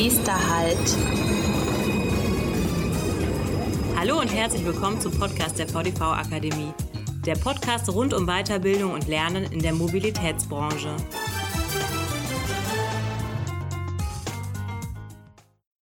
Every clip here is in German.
Nächster Halt. Hallo und herzlich willkommen zum Podcast der VDV Akademie. Der Podcast rund um Weiterbildung und Lernen in der Mobilitätsbranche.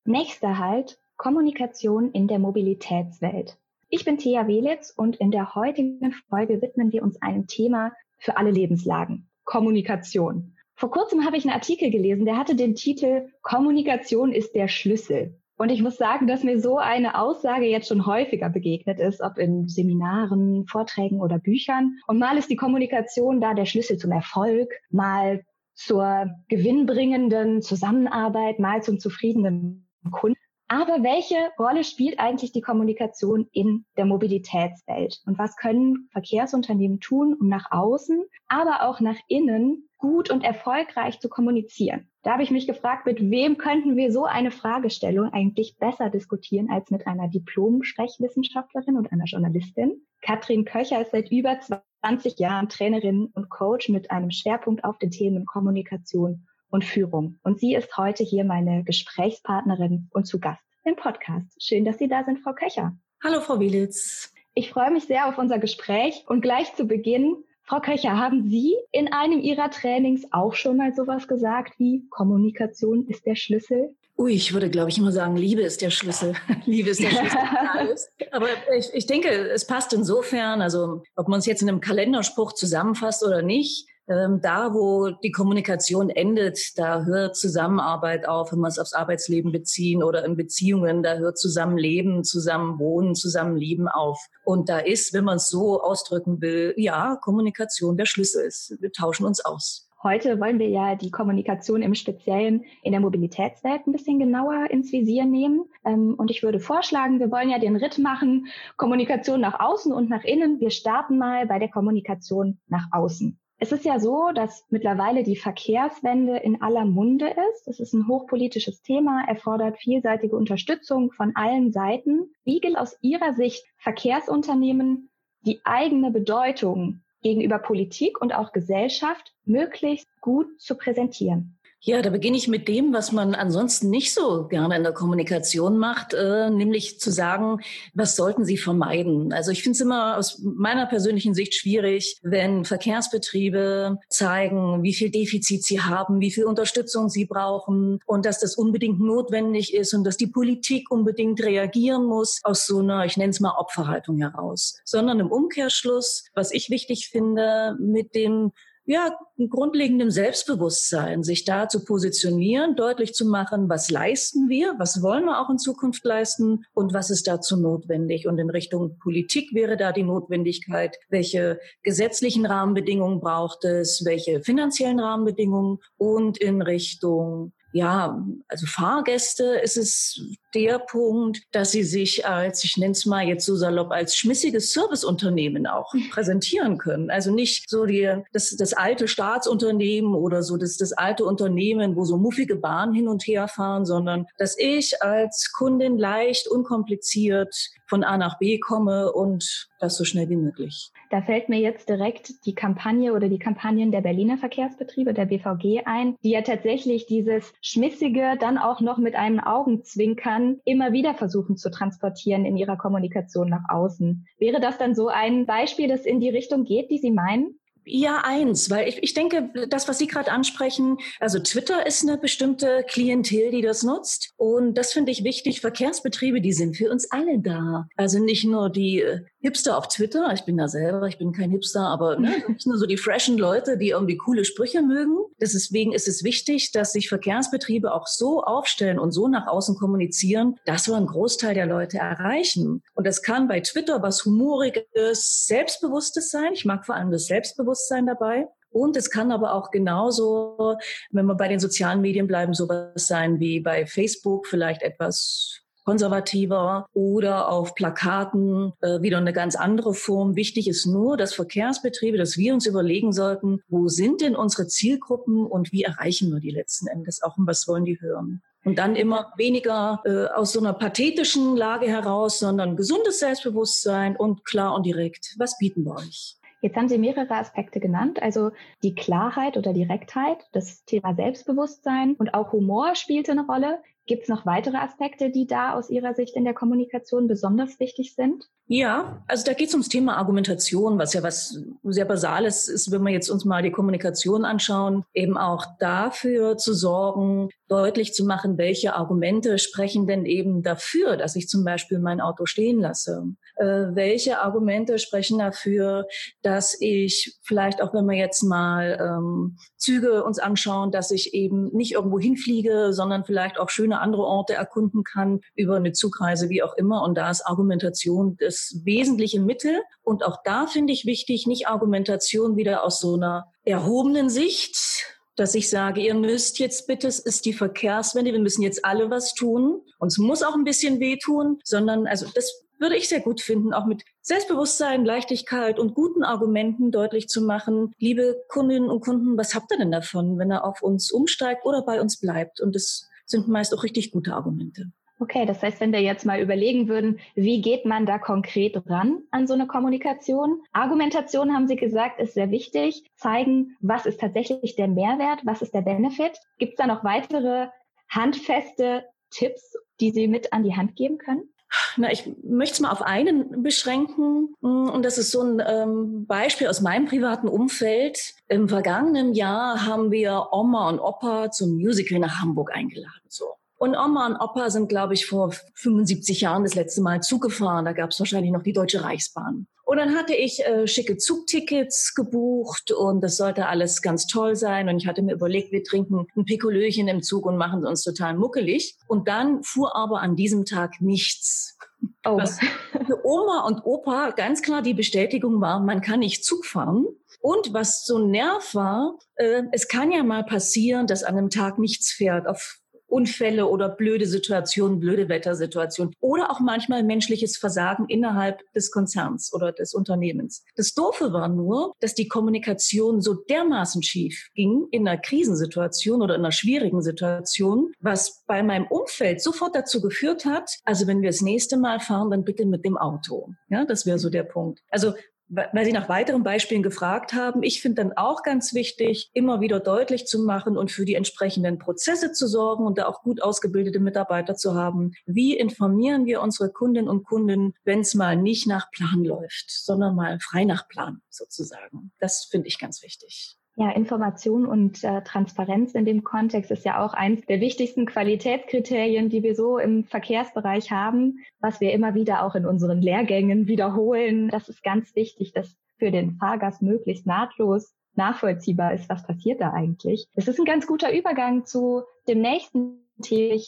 Nächster Halt, Kommunikation in der Mobilitätswelt. Ich bin Thea Welitz und in der heutigen Folge widmen wir uns einem Thema für alle Lebenslagen, Kommunikation. Vor kurzem habe ich einen Artikel gelesen, der hatte den Titel Kommunikation ist der Schlüssel. Und ich muss sagen, dass mir so eine Aussage jetzt schon häufiger begegnet ist, ob in Seminaren, Vorträgen oder Büchern. Und mal ist die Kommunikation da der Schlüssel zum Erfolg, mal zur gewinnbringenden Zusammenarbeit, mal zum zufriedenen Kunden. Aber welche Rolle spielt eigentlich die Kommunikation in der Mobilitätswelt? Und was können Verkehrsunternehmen tun, um nach außen, aber auch nach innen gut und erfolgreich zu kommunizieren? Da habe ich mich gefragt, mit wem könnten wir so eine Fragestellung eigentlich besser diskutieren als mit einer Diplom-Sprechwissenschaftlerin und einer Journalistin? Katrin Köcher ist seit über 20 Jahren Trainerin und Coach mit einem Schwerpunkt auf den Themen Kommunikation und Führung. Und sie ist heute hier meine Gesprächspartnerin und zu Gast im Podcast. Schön, dass Sie da sind, Frau Köcher. Hallo, Frau Wielitz. Ich freue mich sehr auf unser Gespräch und gleich zu Beginn Frau Köcher, haben Sie in einem Ihrer Trainings auch schon mal sowas gesagt wie Kommunikation ist der Schlüssel? Ui, ich würde, glaube ich, immer sagen, Liebe ist der Schlüssel. Liebe ist der Schlüssel. alles. Aber ich, ich denke, es passt insofern, also ob man es jetzt in einem Kalenderspruch zusammenfasst oder nicht, da, wo die Kommunikation endet, da hört Zusammenarbeit auf, wenn man es aufs Arbeitsleben beziehen oder in Beziehungen, da hört Zusammenleben, Zusammenwohnen, Zusammenlieben auf. Und da ist, wenn man es so ausdrücken will, ja, Kommunikation der Schlüssel ist. Wir tauschen uns aus. Heute wollen wir ja die Kommunikation im Speziellen in der Mobilitätswelt ein bisschen genauer ins Visier nehmen. Ähm, und ich würde vorschlagen, wir wollen ja den Ritt machen, Kommunikation nach außen und nach innen. Wir starten mal bei der Kommunikation nach außen. Es ist ja so, dass mittlerweile die Verkehrswende in aller Munde ist. Es ist ein hochpolitisches Thema, erfordert vielseitige Unterstützung von allen Seiten. Wie gilt aus Ihrer Sicht Verkehrsunternehmen die eigene Bedeutung gegenüber Politik und auch Gesellschaft möglichst gut zu präsentieren? Ja, da beginne ich mit dem, was man ansonsten nicht so gerne in der Kommunikation macht, äh, nämlich zu sagen, was sollten Sie vermeiden? Also ich finde es immer aus meiner persönlichen Sicht schwierig, wenn Verkehrsbetriebe zeigen, wie viel Defizit sie haben, wie viel Unterstützung sie brauchen und dass das unbedingt notwendig ist und dass die Politik unbedingt reagieren muss aus so einer, ich nenne es mal Opferhaltung heraus, sondern im Umkehrschluss, was ich wichtig finde, mit dem ja, grundlegendem Selbstbewusstsein, sich da zu positionieren, deutlich zu machen, was leisten wir, was wollen wir auch in Zukunft leisten und was ist dazu notwendig. Und in Richtung Politik wäre da die Notwendigkeit, welche gesetzlichen Rahmenbedingungen braucht es, welche finanziellen Rahmenbedingungen und in Richtung ja, also Fahrgäste ist es der Punkt, dass sie sich als, ich nenne es mal jetzt so salopp, als schmissiges Serviceunternehmen auch hm. präsentieren können. Also nicht so die, das, das alte Staatsunternehmen oder so das, das alte Unternehmen, wo so muffige Bahnen hin und her fahren, sondern dass ich als Kundin leicht, unkompliziert von A nach B komme und das so schnell wie möglich. Da fällt mir jetzt direkt die Kampagne oder die Kampagnen der Berliner Verkehrsbetriebe, der BVG ein, die ja tatsächlich dieses Schmissige dann auch noch mit einem Augenzwinkern immer wieder versuchen zu transportieren in ihrer Kommunikation nach außen. Wäre das dann so ein Beispiel, das in die Richtung geht, die Sie meinen? Ja, eins, weil ich, ich denke, das, was Sie gerade ansprechen, also Twitter ist eine bestimmte Klientel, die das nutzt. Und das finde ich wichtig. Verkehrsbetriebe, die sind für uns alle da. Also nicht nur die äh, Hipster auf Twitter, ich bin da selber, ich bin kein Hipster, aber ne, nicht nur so die freshen Leute, die irgendwie coole Sprüche mögen. Deswegen ist es wichtig, dass sich Verkehrsbetriebe auch so aufstellen und so nach außen kommunizieren, dass wir einen Großteil der Leute erreichen. Und das kann bei Twitter was Humoriges, Selbstbewusstes sein. Ich mag vor allem das Selbstbewusstsein dabei. Und es kann aber auch genauso, wenn wir bei den sozialen Medien bleiben, sowas sein wie bei Facebook vielleicht etwas konservativer oder auf Plakaten äh, wieder eine ganz andere Form. Wichtig ist nur, dass Verkehrsbetriebe, dass wir uns überlegen sollten, wo sind denn unsere Zielgruppen und wie erreichen wir die letzten Endes auch und was wollen die hören. Und dann immer weniger äh, aus so einer pathetischen Lage heraus, sondern gesundes Selbstbewusstsein und klar und direkt. Was bieten wir euch? Jetzt haben Sie mehrere Aspekte genannt, also die Klarheit oder Direktheit, das Thema Selbstbewusstsein und auch Humor spielte eine Rolle. Gibt es noch weitere Aspekte, die da aus Ihrer Sicht in der Kommunikation besonders wichtig sind? Ja, also da geht es ums Thema Argumentation, was ja was sehr Basales ist, wenn wir jetzt uns mal die Kommunikation anschauen, eben auch dafür zu sorgen, deutlich zu machen, welche Argumente sprechen denn eben dafür, dass ich zum Beispiel mein Auto stehen lasse. Äh, welche Argumente sprechen dafür, dass ich vielleicht auch, wenn wir jetzt mal ähm, Züge uns anschauen, dass ich eben nicht irgendwo hinfliege, sondern vielleicht auch schöne andere Orte erkunden kann über eine Zugreise, wie auch immer. Und da ist Argumentation das wesentliche Mittel. Und auch da finde ich wichtig, nicht Argumentation wieder aus so einer erhobenen Sicht, dass ich sage, ihr müsst jetzt bitte, es ist die Verkehrswende, wir müssen jetzt alle was tun. Uns muss auch ein bisschen wehtun, sondern also das würde ich sehr gut finden, auch mit Selbstbewusstsein, Leichtigkeit und guten Argumenten deutlich zu machen, liebe Kundinnen und Kunden, was habt ihr denn davon, wenn er auf uns umsteigt oder bei uns bleibt? Und das sind meist auch richtig gute Argumente. Okay, das heißt, wenn wir jetzt mal überlegen würden, wie geht man da konkret ran an so eine Kommunikation? Argumentation, haben Sie gesagt, ist sehr wichtig. Zeigen, was ist tatsächlich der Mehrwert, was ist der Benefit? Gibt es da noch weitere handfeste Tipps, die Sie mit an die Hand geben können? Na, ich möchte es mal auf einen beschränken. Und das ist so ein ähm, Beispiel aus meinem privaten Umfeld. Im vergangenen Jahr haben wir Oma und Opa zum Musical nach Hamburg eingeladen. So. Und Oma und Opa sind, glaube ich, vor 75 Jahren das letzte Mal zugefahren. Da gab es wahrscheinlich noch die Deutsche Reichsbahn. Und dann hatte ich äh, schicke Zugtickets gebucht und das sollte alles ganz toll sein. Und ich hatte mir überlegt, wir trinken ein Pikolöchen im Zug und machen uns total muckelig. Und dann fuhr aber an diesem Tag nichts. Oh. Was für Oma und Opa ganz klar die Bestätigung war, man kann nicht Zug fahren. Und was so ein Nerv war, äh, es kann ja mal passieren, dass an einem Tag nichts fährt. Auf Unfälle oder blöde Situationen, blöde Wettersituationen oder auch manchmal menschliches Versagen innerhalb des Konzerns oder des Unternehmens. Das Doofe war nur, dass die Kommunikation so dermaßen schief ging in einer Krisensituation oder in einer schwierigen Situation, was bei meinem Umfeld sofort dazu geführt hat, also wenn wir das nächste Mal fahren, dann bitte mit dem Auto. Ja, das wäre so der Punkt. Also weil Sie nach weiteren Beispielen gefragt haben. Ich finde dann auch ganz wichtig, immer wieder deutlich zu machen und für die entsprechenden Prozesse zu sorgen und da auch gut ausgebildete Mitarbeiter zu haben. Wie informieren wir unsere Kundinnen und Kunden, wenn es mal nicht nach Plan läuft, sondern mal frei nach Plan sozusagen? Das finde ich ganz wichtig. Ja, Information und äh, Transparenz in dem Kontext ist ja auch eins der wichtigsten Qualitätskriterien, die wir so im Verkehrsbereich haben, was wir immer wieder auch in unseren Lehrgängen wiederholen. Das ist ganz wichtig, dass für den Fahrgast möglichst nahtlos nachvollziehbar ist, was passiert da eigentlich. Es ist ein ganz guter Übergang zu dem nächsten Thema,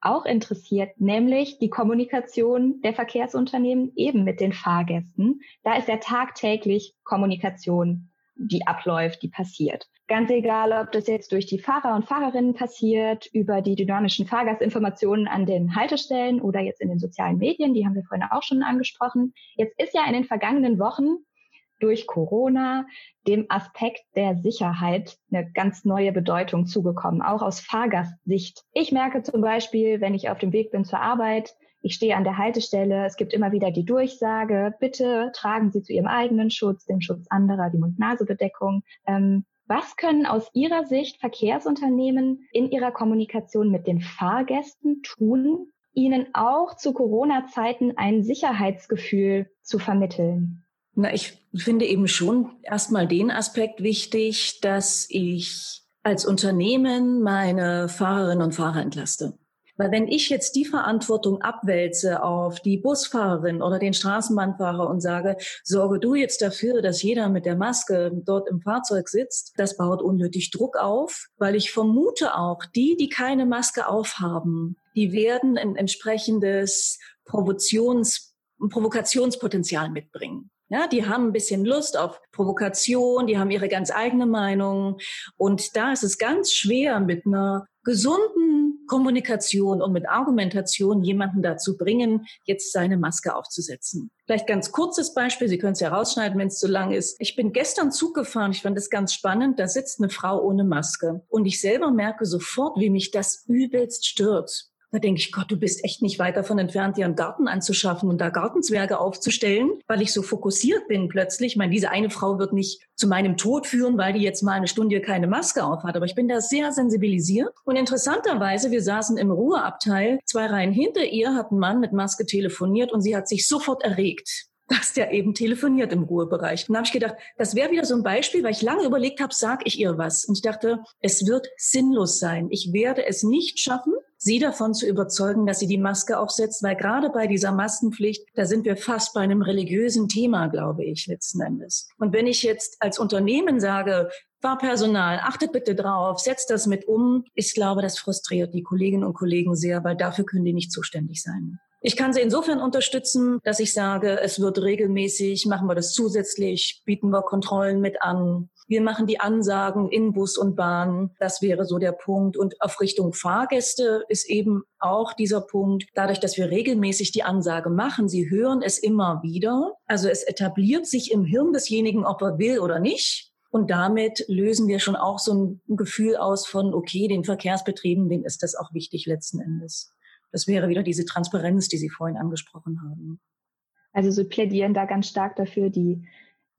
auch interessiert, nämlich die Kommunikation der Verkehrsunternehmen eben mit den Fahrgästen. Da ist ja tagtäglich Kommunikation die abläuft, die passiert. Ganz egal, ob das jetzt durch die Fahrer und Fahrerinnen passiert, über die dynamischen Fahrgastinformationen an den Haltestellen oder jetzt in den sozialen Medien, die haben wir vorhin auch schon angesprochen. Jetzt ist ja in den vergangenen Wochen durch Corona dem Aspekt der Sicherheit eine ganz neue Bedeutung zugekommen, auch aus Fahrgastsicht. Ich merke zum Beispiel, wenn ich auf dem Weg bin zur Arbeit, ich stehe an der Haltestelle, es gibt immer wieder die Durchsage, bitte tragen Sie zu Ihrem eigenen Schutz, dem Schutz anderer, die Mund-Nase-Bedeckung. Ähm, was können aus Ihrer Sicht Verkehrsunternehmen in ihrer Kommunikation mit den Fahrgästen tun, ihnen auch zu Corona-Zeiten ein Sicherheitsgefühl zu vermitteln? Na, ich finde eben schon erstmal den Aspekt wichtig, dass ich als Unternehmen meine Fahrerinnen und Fahrer entlaste. Weil wenn ich jetzt die Verantwortung abwälze auf die Busfahrerin oder den Straßenbahnfahrer und sage, sorge du jetzt dafür, dass jeder mit der Maske dort im Fahrzeug sitzt, das baut unnötig Druck auf, weil ich vermute auch, die, die keine Maske aufhaben, die werden ein entsprechendes Provokations Provokationspotenzial mitbringen. Ja, die haben ein bisschen Lust auf Provokation, die haben ihre ganz eigene Meinung. Und da ist es ganz schwer, mit einer gesunden Kommunikation und mit Argumentation jemanden dazu bringen, jetzt seine Maske aufzusetzen. Vielleicht ganz kurzes Beispiel, Sie können es ja rausschneiden, wenn es zu lang ist. Ich bin gestern Zug gefahren, ich fand das ganz spannend, da sitzt eine Frau ohne Maske. Und ich selber merke sofort, wie mich das übelst stört. Da denke ich, Gott, du bist echt nicht weit davon entfernt, dir einen Garten anzuschaffen und da Gartenzwerge aufzustellen, weil ich so fokussiert bin plötzlich. Ich meine, diese eine Frau wird nicht zu meinem Tod führen, weil die jetzt mal eine Stunde keine Maske aufhat. Aber ich bin da sehr sensibilisiert. Und interessanterweise, wir saßen im Ruheabteil, zwei Reihen hinter ihr hat ein Mann mit Maske telefoniert und sie hat sich sofort erregt dass der eben telefoniert im Ruhebereich. Und da habe ich gedacht, das wäre wieder so ein Beispiel, weil ich lange überlegt habe, sag ich ihr was. Und ich dachte, es wird sinnlos sein. Ich werde es nicht schaffen, sie davon zu überzeugen, dass sie die Maske aufsetzt, weil gerade bei dieser Maskenpflicht, da sind wir fast bei einem religiösen Thema, glaube ich, letzten Endes. Und wenn ich jetzt als Unternehmen sage, Fahrpersonal, achtet bitte drauf, setzt das mit um. Ich glaube, das frustriert die Kolleginnen und Kollegen sehr, weil dafür können die nicht zuständig sein. Ich kann sie insofern unterstützen, dass ich sage, es wird regelmäßig, machen wir das zusätzlich, bieten wir Kontrollen mit an. Wir machen die Ansagen in Bus und Bahn. Das wäre so der Punkt. Und auf Richtung Fahrgäste ist eben auch dieser Punkt, dadurch, dass wir regelmäßig die Ansage machen, sie hören es immer wieder. Also es etabliert sich im Hirn desjenigen, ob er will oder nicht. Und damit lösen wir schon auch so ein Gefühl aus von, okay, den Verkehrsbetrieben, denen ist das auch wichtig letzten Endes. Das wäre wieder diese Transparenz, die Sie vorhin angesprochen haben. Also Sie plädieren da ganz stark dafür, die,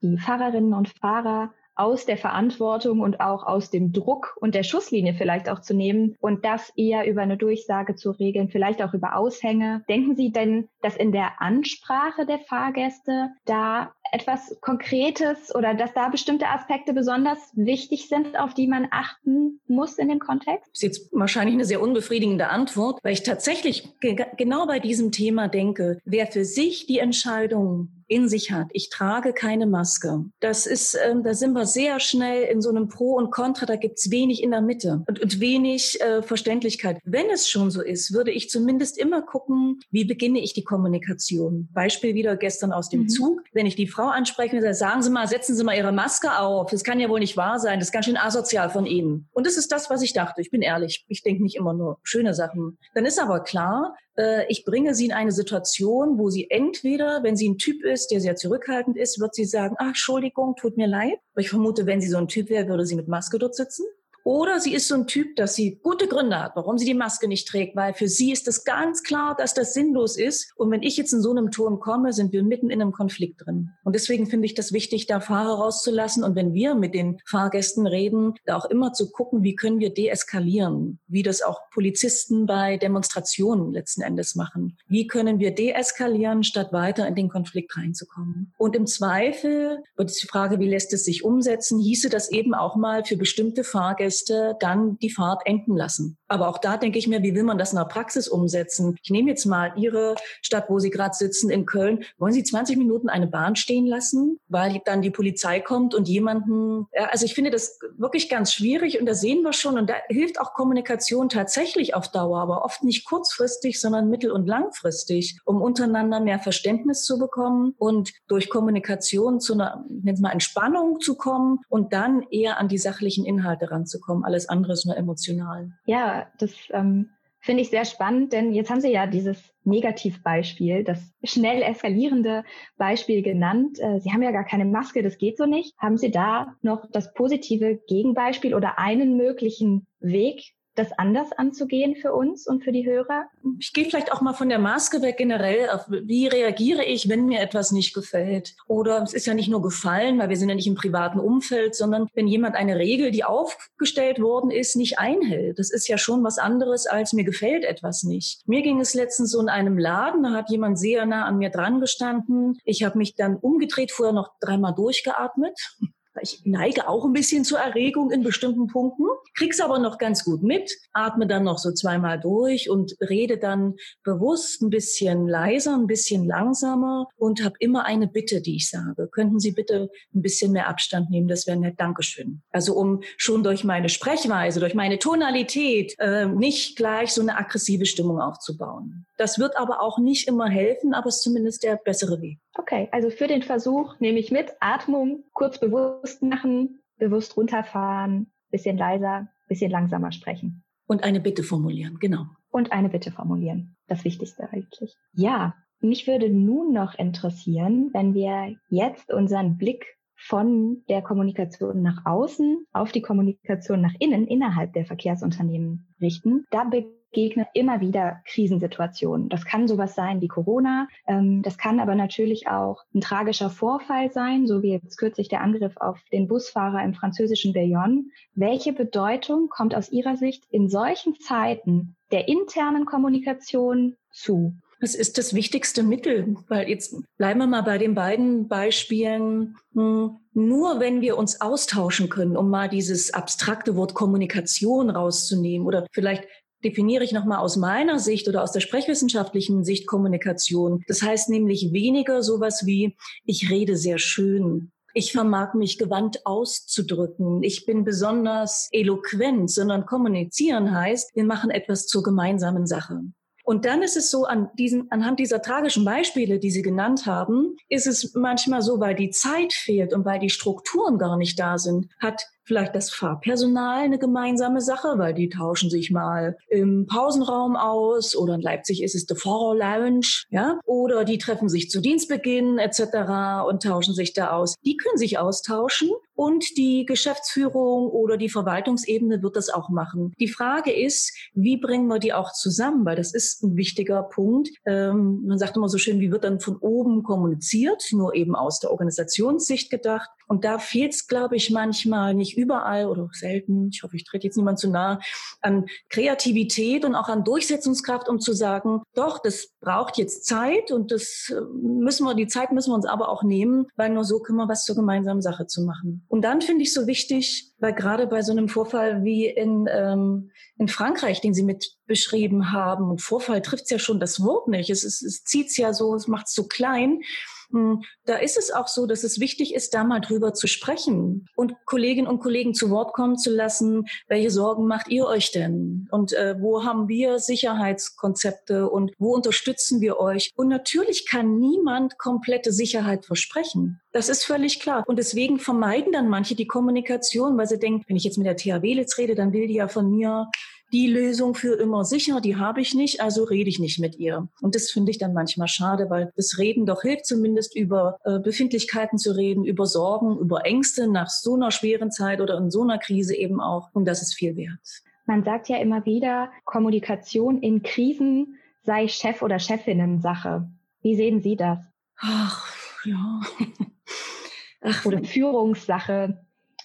die Fahrerinnen und Fahrer aus der Verantwortung und auch aus dem Druck und der Schusslinie vielleicht auch zu nehmen und das eher über eine Durchsage zu regeln, vielleicht auch über Aushänge. Denken Sie denn, dass in der Ansprache der Fahrgäste da etwas Konkretes oder dass da bestimmte Aspekte besonders wichtig sind, auf die man achten muss in dem Kontext? Das ist jetzt wahrscheinlich eine sehr unbefriedigende Antwort, weil ich tatsächlich genau bei diesem Thema denke, wer für sich die Entscheidung in sich hat. Ich trage keine Maske. Das ist, ähm, da sind wir sehr schnell in so einem Pro und Contra. Da gibt's wenig in der Mitte und, und wenig äh, Verständlichkeit. Wenn es schon so ist, würde ich zumindest immer gucken, wie beginne ich die Kommunikation. Beispiel wieder gestern aus dem mhm. Zug. Wenn ich die Frau anspreche sage, sagen Sie mal, setzen Sie mal Ihre Maske auf. Das kann ja wohl nicht wahr sein. Das ist ganz schön asozial von Ihnen. Und das ist das, was ich dachte. Ich bin ehrlich. Ich denke nicht immer nur schöne Sachen. Dann ist aber klar, ich bringe sie in eine Situation, wo sie entweder, wenn sie ein Typ ist, der sehr zurückhaltend ist, wird sie sagen, ach, Entschuldigung, tut mir leid. Ich vermute, wenn sie so ein Typ wäre, würde sie mit Maske dort sitzen. Oder sie ist so ein Typ, dass sie gute Gründe hat, warum sie die Maske nicht trägt, weil für sie ist es ganz klar, dass das sinnlos ist. Und wenn ich jetzt in so einem Turm komme, sind wir mitten in einem Konflikt drin. Und deswegen finde ich das wichtig, da Fahrer rauszulassen. Und wenn wir mit den Fahrgästen reden, da auch immer zu gucken, wie können wir deeskalieren, wie das auch Polizisten bei Demonstrationen letzten Endes machen. Wie können wir deeskalieren, statt weiter in den Konflikt reinzukommen? Und im Zweifel wird die Frage, wie lässt es sich umsetzen, hieße das eben auch mal für bestimmte Fahrgäste Gäste dann die Fahrt enden lassen. Aber auch da denke ich mir, wie will man das in der Praxis umsetzen? Ich nehme jetzt mal Ihre Stadt, wo Sie gerade sitzen, in Köln. Wollen Sie 20 Minuten eine Bahn stehen lassen, weil dann die Polizei kommt und jemanden, also ich finde das wirklich ganz schwierig und da sehen wir schon und da hilft auch Kommunikation tatsächlich auf Dauer, aber oft nicht kurzfristig, sondern mittel- und langfristig, um untereinander mehr Verständnis zu bekommen und durch Kommunikation zu einer, nennen mal Entspannung zu kommen und dann eher an die sachlichen Inhalte ranzukommen. Alles andere ist nur emotional. Ja, das ähm, finde ich sehr spannend, denn jetzt haben Sie ja dieses Negativbeispiel, das schnell eskalierende Beispiel genannt. Äh, Sie haben ja gar keine Maske, das geht so nicht. Haben Sie da noch das positive Gegenbeispiel oder einen möglichen Weg, das anders anzugehen für uns und für die Hörer? Ich gehe vielleicht auch mal von der Maske weg generell. Auf, wie reagiere ich, wenn mir etwas nicht gefällt? Oder es ist ja nicht nur gefallen, weil wir sind ja nicht im privaten Umfeld, sondern wenn jemand eine Regel, die aufgestellt worden ist, nicht einhält. Das ist ja schon was anderes, als mir gefällt etwas nicht. Mir ging es letztens so in einem Laden, da hat jemand sehr nah an mir dran gestanden. Ich habe mich dann umgedreht, vorher noch dreimal durchgeatmet ich neige auch ein bisschen zur Erregung in bestimmten Punkten, krieg's aber noch ganz gut mit, atme dann noch so zweimal durch und rede dann bewusst ein bisschen leiser, ein bisschen langsamer und habe immer eine Bitte, die ich sage. Könnten Sie bitte ein bisschen mehr Abstand nehmen? Das wäre nett. Dankeschön. Also um schon durch meine Sprechweise, durch meine Tonalität äh, nicht gleich so eine aggressive Stimmung aufzubauen. Das wird aber auch nicht immer helfen, aber es ist zumindest der bessere Weg. Okay, also für den Versuch nehme ich mit Atmung, kurz bewusst machen, bewusst runterfahren, bisschen leiser, bisschen langsamer sprechen. Und eine Bitte formulieren, genau. Und eine Bitte formulieren. Das Wichtigste eigentlich. Ja, mich würde nun noch interessieren, wenn wir jetzt unseren Blick von der Kommunikation nach außen auf die Kommunikation nach innen innerhalb der Verkehrsunternehmen richten. Da begegnen immer wieder Krisensituationen. Das kann sowas sein wie Corona. Ähm, das kann aber natürlich auch ein tragischer Vorfall sein, so wie jetzt kürzlich der Angriff auf den Busfahrer im französischen Bayonne. Welche Bedeutung kommt aus Ihrer Sicht in solchen Zeiten der internen Kommunikation zu? Das ist das wichtigste Mittel, weil jetzt bleiben wir mal bei den beiden Beispielen. Hm, nur wenn wir uns austauschen können, um mal dieses abstrakte Wort Kommunikation rauszunehmen oder vielleicht definiere ich nochmal aus meiner Sicht oder aus der sprechwissenschaftlichen Sicht Kommunikation. Das heißt nämlich weniger sowas wie, ich rede sehr schön. Ich vermag mich gewandt auszudrücken. Ich bin besonders eloquent, sondern kommunizieren heißt, wir machen etwas zur gemeinsamen Sache. Und dann ist es so, an diesen, anhand dieser tragischen Beispiele, die Sie genannt haben, ist es manchmal so, weil die Zeit fehlt und weil die Strukturen gar nicht da sind, hat vielleicht das Fahrpersonal eine gemeinsame Sache, weil die tauschen sich mal im Pausenraum aus oder in Leipzig ist es the Fahrer Lounge, ja, oder die treffen sich zu Dienstbeginn etc. und tauschen sich da aus. Die können sich austauschen und die Geschäftsführung oder die Verwaltungsebene wird das auch machen. Die Frage ist, wie bringen wir die auch zusammen? Weil das ist ein wichtiger Punkt. Ähm, man sagt immer so schön, wie wird dann von oben kommuniziert, nur eben aus der Organisationssicht gedacht. Und da fehlt es, glaube ich, manchmal nicht überall oder selten, ich hoffe, ich trete jetzt niemand zu nahe, an Kreativität und auch an Durchsetzungskraft, um zu sagen, doch, das braucht jetzt Zeit und das äh, müssen wir, die Zeit müssen wir uns aber auch nehmen, weil nur so können wir was zur gemeinsamen Sache zu machen. Und dann finde ich so wichtig, weil gerade bei so einem Vorfall wie in, ähm, in Frankreich, den Sie mit beschrieben haben, und Vorfall trifft es ja schon das Wort nicht, es, es, es zieht es ja so, es macht es so klein, da ist es auch so, dass es wichtig ist, da mal drüber zu sprechen und Kolleginnen und Kollegen zu Wort kommen zu lassen. Welche Sorgen macht ihr euch denn? Und äh, wo haben wir Sicherheitskonzepte und wo unterstützen wir euch? Und natürlich kann niemand komplette Sicherheit versprechen. Das ist völlig klar. Und deswegen vermeiden dann manche die Kommunikation, weil sie denken, wenn ich jetzt mit der THW jetzt rede, dann will die ja von mir die Lösung für immer sicher, die habe ich nicht, also rede ich nicht mit ihr. Und das finde ich dann manchmal schade, weil das Reden doch hilft, zumindest über äh, Befindlichkeiten zu reden, über Sorgen, über Ängste nach so einer schweren Zeit oder in so einer Krise eben auch. Und das ist viel wert. Man sagt ja immer wieder, Kommunikation in Krisen sei Chef- oder Chefinnen-Sache. Wie sehen Sie das? Ach, ja. Ach, oder Führungssache,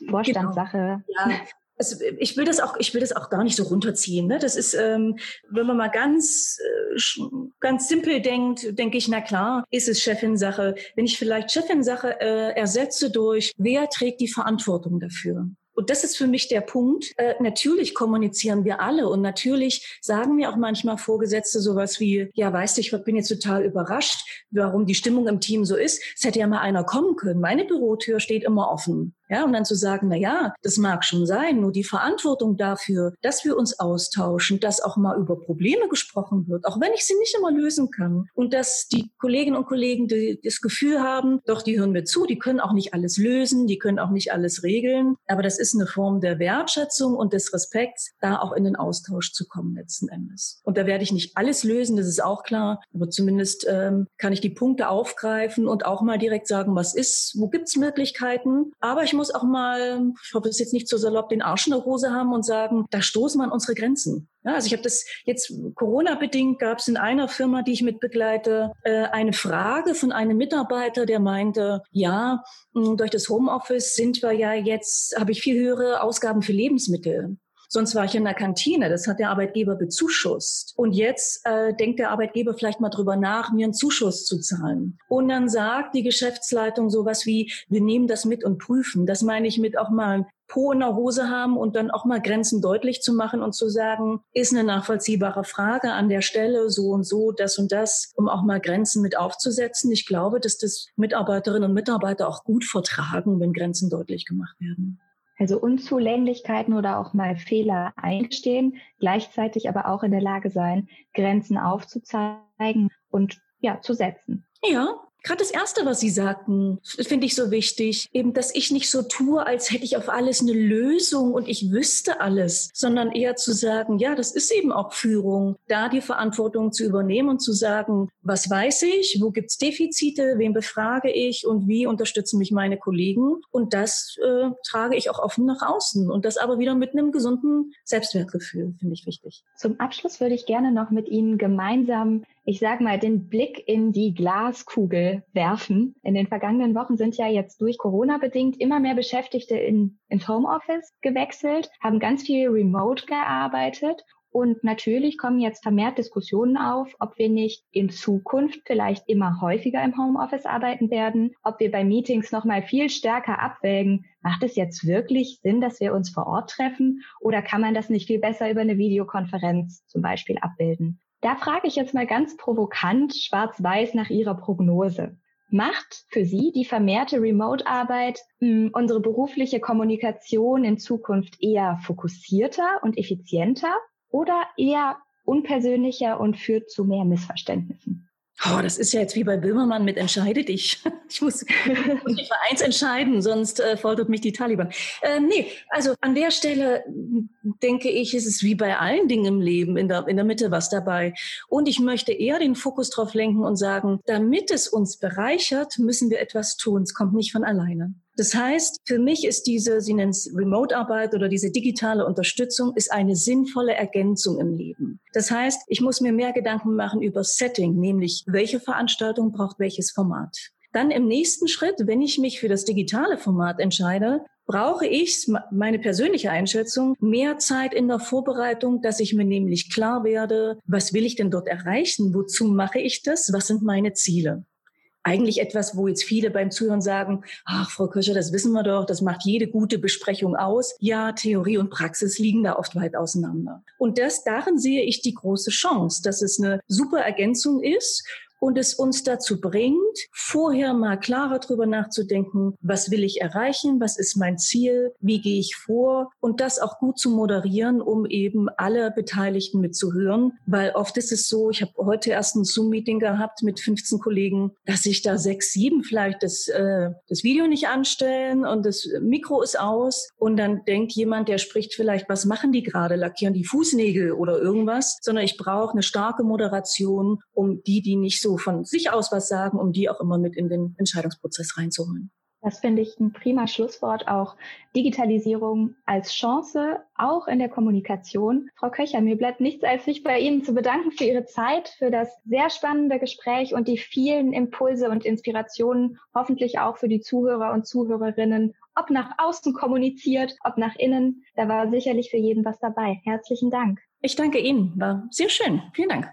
Vorstandssache. Genau. Ja, also ich will das auch, ich will das auch gar nicht so runterziehen. Ne? Das ist, ähm, wenn man mal ganz, äh, ganz simpel denkt, denke ich, na klar, ist es Chefin-Sache. Wenn ich vielleicht Chefin-Sache äh, ersetze durch, wer trägt die Verantwortung dafür? Und das ist für mich der Punkt. Äh, natürlich kommunizieren wir alle und natürlich sagen mir auch manchmal Vorgesetzte sowas wie, ja, weißt du, ich bin jetzt total überrascht, warum die Stimmung im Team so ist. Es hätte ja mal einer kommen können. Meine Bürotür steht immer offen. Ja, und dann zu sagen, na ja, das mag schon sein, nur die Verantwortung dafür, dass wir uns austauschen, dass auch mal über Probleme gesprochen wird, auch wenn ich sie nicht immer lösen kann. Und dass die Kolleginnen und Kollegen die, das Gefühl haben, doch, die hören mir zu, die können auch nicht alles lösen, die können auch nicht alles regeln. Aber das ist eine Form der Wertschätzung und des Respekts, da auch in den Austausch zu kommen letzten Endes. Und da werde ich nicht alles lösen, das ist auch klar. Aber zumindest ähm, kann ich die Punkte aufgreifen und auch mal direkt sagen, was ist, wo gibt's Möglichkeiten. Aber ich muss auch mal, ich hoffe, es jetzt nicht so salopp, den Arsch in der Hose haben und sagen, da stoßen wir an unsere Grenzen. Ja, also ich habe das jetzt Corona-bedingt gab es in einer Firma, die ich mitbegleite, äh, eine Frage von einem Mitarbeiter, der meinte, ja, durch das Homeoffice sind wir ja jetzt, habe ich viel höhere Ausgaben für Lebensmittel. Sonst war ich in der Kantine. Das hat der Arbeitgeber bezuschusst. Und jetzt äh, denkt der Arbeitgeber vielleicht mal drüber nach, mir einen Zuschuss zu zahlen. Und dann sagt die Geschäftsleitung sowas wie, wir nehmen das mit und prüfen. Das meine ich mit auch mal Po in der Hose haben und dann auch mal Grenzen deutlich zu machen und zu sagen, ist eine nachvollziehbare Frage an der Stelle, so und so, das und das, um auch mal Grenzen mit aufzusetzen. Ich glaube, dass das Mitarbeiterinnen und Mitarbeiter auch gut vertragen, wenn Grenzen deutlich gemacht werden. Also Unzulänglichkeiten oder auch mal Fehler eingestehen, gleichzeitig aber auch in der Lage sein, Grenzen aufzuzeigen und ja, zu setzen. Ja, Gerade das Erste, was Sie sagten, finde ich so wichtig, eben, dass ich nicht so tue, als hätte ich auf alles eine Lösung und ich wüsste alles, sondern eher zu sagen, ja, das ist eben auch Führung, da die Verantwortung zu übernehmen und zu sagen, was weiß ich, wo gibt's Defizite, wen befrage ich und wie unterstützen mich meine Kollegen. Und das äh, trage ich auch offen nach außen und das aber wieder mit einem gesunden Selbstwertgefühl, finde ich wichtig. Zum Abschluss würde ich gerne noch mit Ihnen gemeinsam ich sag mal, den Blick in die Glaskugel werfen. In den vergangenen Wochen sind ja jetzt durch Corona bedingt immer mehr Beschäftigte in, ins Homeoffice gewechselt, haben ganz viel remote gearbeitet. Und natürlich kommen jetzt vermehrt Diskussionen auf, ob wir nicht in Zukunft vielleicht immer häufiger im Homeoffice arbeiten werden, ob wir bei Meetings nochmal viel stärker abwägen, macht es jetzt wirklich Sinn, dass wir uns vor Ort treffen oder kann man das nicht viel besser über eine Videokonferenz zum Beispiel abbilden? Da frage ich jetzt mal ganz provokant schwarz-weiß nach Ihrer Prognose. Macht für Sie die vermehrte Remote-Arbeit hm, unsere berufliche Kommunikation in Zukunft eher fokussierter und effizienter oder eher unpersönlicher und führt zu mehr Missverständnissen? Oh, das ist ja jetzt wie bei Böhmermann mit Entscheide dich. Ich muss, muss mich für eins entscheiden, sonst äh, foltert mich die Taliban. Äh, nee, also an der Stelle denke ich, ist es wie bei allen Dingen im Leben, in der, in der Mitte was dabei. Und ich möchte eher den Fokus drauf lenken und sagen, damit es uns bereichert, müssen wir etwas tun. Es kommt nicht von alleine. Das heißt, für mich ist diese, Sie nennen es Remote-Arbeit oder diese digitale Unterstützung, ist eine sinnvolle Ergänzung im Leben. Das heißt, ich muss mir mehr Gedanken machen über Setting, nämlich welche Veranstaltung braucht welches Format. Dann im nächsten Schritt, wenn ich mich für das digitale Format entscheide, brauche ich, meine persönliche Einschätzung, mehr Zeit in der Vorbereitung, dass ich mir nämlich klar werde, was will ich denn dort erreichen? Wozu mache ich das? Was sind meine Ziele? eigentlich etwas, wo jetzt viele beim Zuhören sagen, ach, Frau Köscher, das wissen wir doch, das macht jede gute Besprechung aus. Ja, Theorie und Praxis liegen da oft weit auseinander. Und das, darin sehe ich die große Chance, dass es eine super Ergänzung ist und es uns dazu bringt, vorher mal klarer drüber nachzudenken, was will ich erreichen, was ist mein Ziel, wie gehe ich vor und das auch gut zu moderieren, um eben alle Beteiligten mitzuhören, weil oft ist es so, ich habe heute erst ein Zoom-Meeting gehabt mit 15 Kollegen, dass sich da sechs, sieben vielleicht das, äh, das Video nicht anstellen und das Mikro ist aus. Und dann denkt jemand, der spricht vielleicht, was machen die gerade, lackieren die Fußnägel oder irgendwas, sondern ich brauche eine starke Moderation, um die, die nicht so von sich aus was sagen, um die auch immer mit in den Entscheidungsprozess reinzuholen. Das finde ich ein prima Schlusswort. Auch Digitalisierung als Chance, auch in der Kommunikation. Frau Köcher, mir bleibt nichts als sich bei Ihnen zu bedanken für Ihre Zeit, für das sehr spannende Gespräch und die vielen Impulse und Inspirationen, hoffentlich auch für die Zuhörer und Zuhörerinnen, ob nach außen kommuniziert, ob nach innen. Da war sicherlich für jeden was dabei. Herzlichen Dank. Ich danke Ihnen. War sehr schön. Vielen Dank.